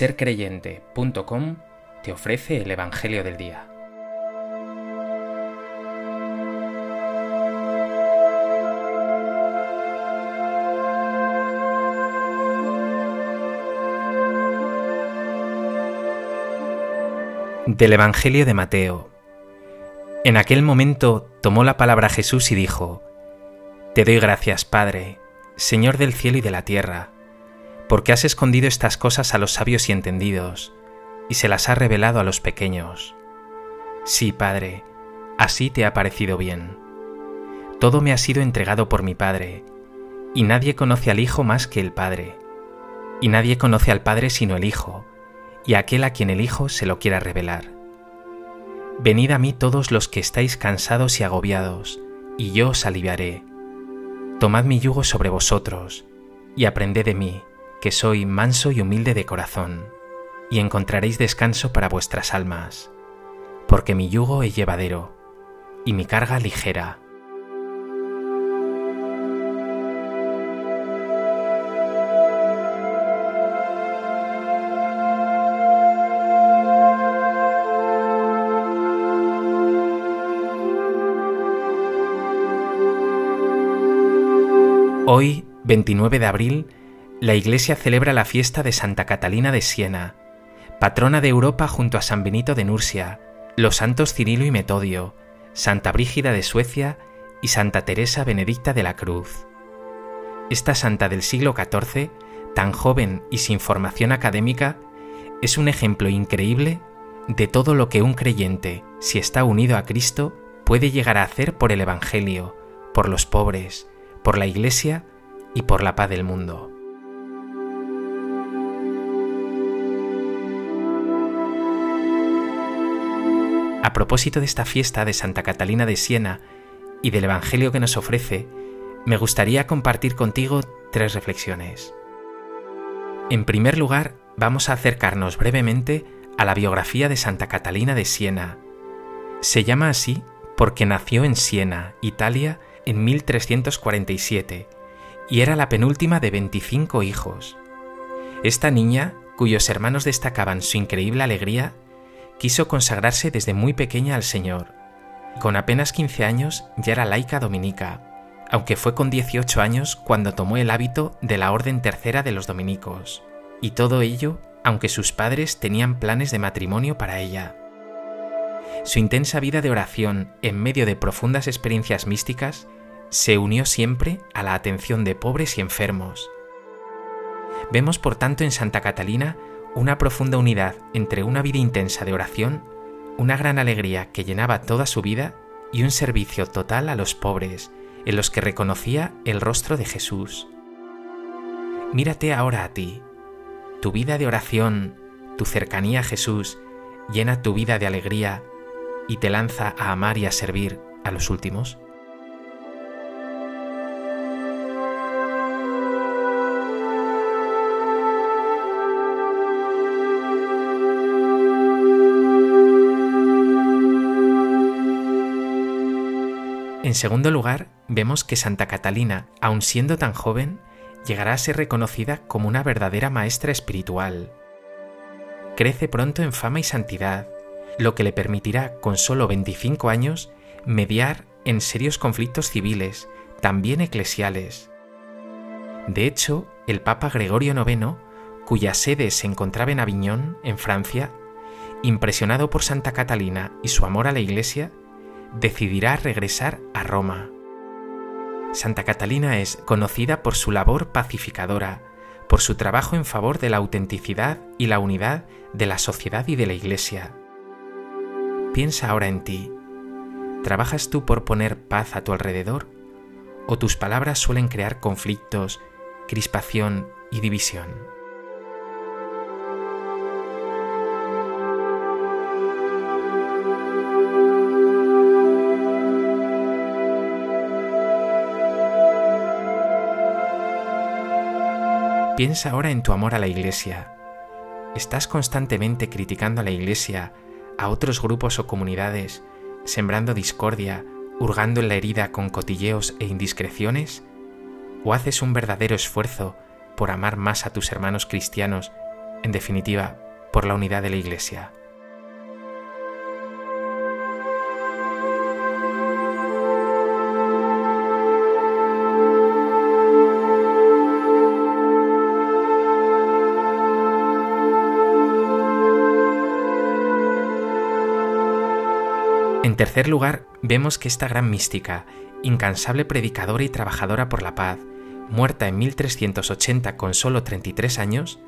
sercreyente.com te ofrece el Evangelio del Día. Del Evangelio de Mateo. En aquel momento tomó la palabra Jesús y dijo, Te doy gracias, Padre, Señor del cielo y de la tierra, porque has escondido estas cosas a los sabios y entendidos, y se las has revelado a los pequeños. Sí, Padre, así te ha parecido bien. Todo me ha sido entregado por mi Padre, y nadie conoce al Hijo más que el Padre, y nadie conoce al Padre sino el Hijo, y aquel a quien el Hijo se lo quiera revelar. Venid a mí todos los que estáis cansados y agobiados, y yo os aliviaré. Tomad mi yugo sobre vosotros, y aprended de mí, que soy manso y humilde de corazón, y encontraréis descanso para vuestras almas, porque mi yugo es llevadero, y mi carga ligera. Hoy, 29 de abril, la Iglesia celebra la fiesta de Santa Catalina de Siena, patrona de Europa junto a San Benito de Nursia, los santos Cirilo y Metodio, Santa Brígida de Suecia y Santa Teresa Benedicta de la Cruz. Esta santa del siglo XIV, tan joven y sin formación académica, es un ejemplo increíble de todo lo que un creyente, si está unido a Cristo, puede llegar a hacer por el Evangelio, por los pobres, por la Iglesia y por la paz del mundo. A propósito de esta fiesta de Santa Catalina de Siena y del Evangelio que nos ofrece, me gustaría compartir contigo tres reflexiones. En primer lugar, vamos a acercarnos brevemente a la biografía de Santa Catalina de Siena. Se llama así porque nació en Siena, Italia, en 1347 y era la penúltima de 25 hijos. Esta niña, cuyos hermanos destacaban su increíble alegría, quiso consagrarse desde muy pequeña al Señor. Con apenas 15 años ya era laica dominica, aunque fue con 18 años cuando tomó el hábito de la Orden Tercera de los Dominicos, y todo ello aunque sus padres tenían planes de matrimonio para ella. Su intensa vida de oración en medio de profundas experiencias místicas se unió siempre a la atención de pobres y enfermos. Vemos por tanto en Santa Catalina una profunda unidad entre una vida intensa de oración, una gran alegría que llenaba toda su vida y un servicio total a los pobres, en los que reconocía el rostro de Jesús. Mírate ahora a ti. Tu vida de oración, tu cercanía a Jesús, llena tu vida de alegría y te lanza a amar y a servir a los últimos. En segundo lugar, vemos que Santa Catalina, aun siendo tan joven, llegará a ser reconocida como una verdadera maestra espiritual. Crece pronto en fama y santidad, lo que le permitirá, con solo 25 años, mediar en serios conflictos civiles, también eclesiales. De hecho, el Papa Gregorio IX, cuya sede se encontraba en Aviñón, en Francia, impresionado por Santa Catalina y su amor a la Iglesia, decidirá regresar a Roma. Santa Catalina es conocida por su labor pacificadora, por su trabajo en favor de la autenticidad y la unidad de la sociedad y de la Iglesia. Piensa ahora en ti. ¿Trabajas tú por poner paz a tu alrededor? ¿O tus palabras suelen crear conflictos, crispación y división? Piensa ahora en tu amor a la Iglesia. ¿Estás constantemente criticando a la Iglesia, a otros grupos o comunidades, sembrando discordia, hurgando en la herida con cotilleos e indiscreciones? ¿O haces un verdadero esfuerzo por amar más a tus hermanos cristianos en definitiva, por la unidad de la Iglesia. En tercer lugar, vemos que esta gran mística, incansable predicadora y trabajadora por la paz, muerta en 1380 con solo 33 años,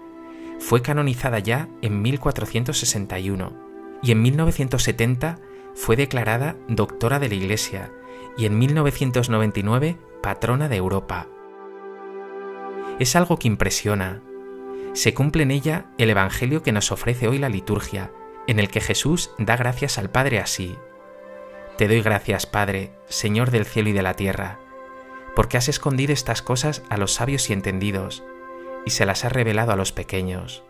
fue canonizada ya en 1461 y en 1970 fue declarada doctora de la Iglesia y en 1999 patrona de Europa. Es algo que impresiona. Se cumple en ella el Evangelio que nos ofrece hoy la liturgia, en el que Jesús da gracias al Padre así. Te doy gracias, Padre, Señor del cielo y de la tierra, porque has escondido estas cosas a los sabios y entendidos, y se las has revelado a los pequeños.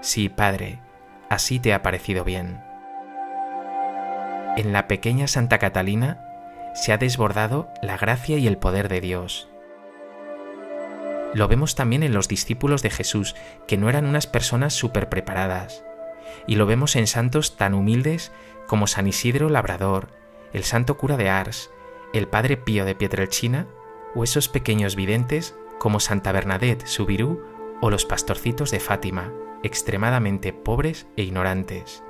Sí, Padre, así te ha parecido bien. En la pequeña Santa Catalina se ha desbordado la gracia y el poder de Dios. Lo vemos también en los discípulos de Jesús, que no eran unas personas súper preparadas. Y lo vemos en santos tan humildes como San Isidro Labrador, el santo cura de Ars, el padre Pío de Pietrelcina o esos pequeños videntes como Santa Bernadette Subirú o los pastorcitos de Fátima, extremadamente pobres e ignorantes.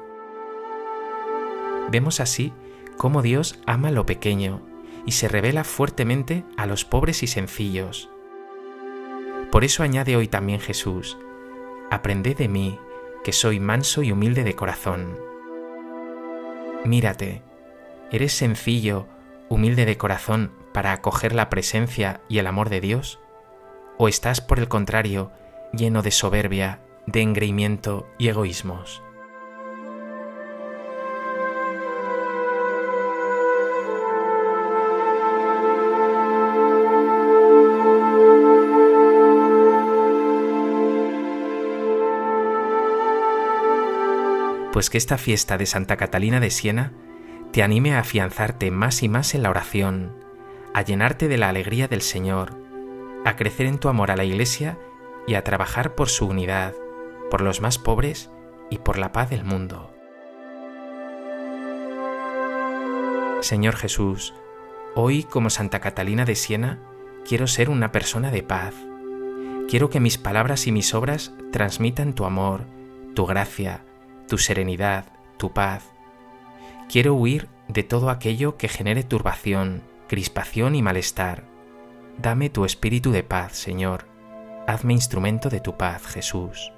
Vemos así cómo Dios ama lo pequeño y se revela fuertemente a los pobres y sencillos. Por eso añade hoy también Jesús, Aprended de mí, que soy manso y humilde de corazón. Mírate, ¿Eres sencillo, humilde de corazón para acoger la presencia y el amor de Dios? ¿O estás, por el contrario, lleno de soberbia, de engreimiento y egoísmos? Pues que esta fiesta de Santa Catalina de Siena te anime a afianzarte más y más en la oración, a llenarte de la alegría del Señor, a crecer en tu amor a la Iglesia y a trabajar por su unidad, por los más pobres y por la paz del mundo. Señor Jesús, hoy como Santa Catalina de Siena, quiero ser una persona de paz. Quiero que mis palabras y mis obras transmitan tu amor, tu gracia, tu serenidad, tu paz Quiero huir de todo aquello que genere turbación, crispación y malestar. Dame tu espíritu de paz, Señor. Hazme instrumento de tu paz, Jesús.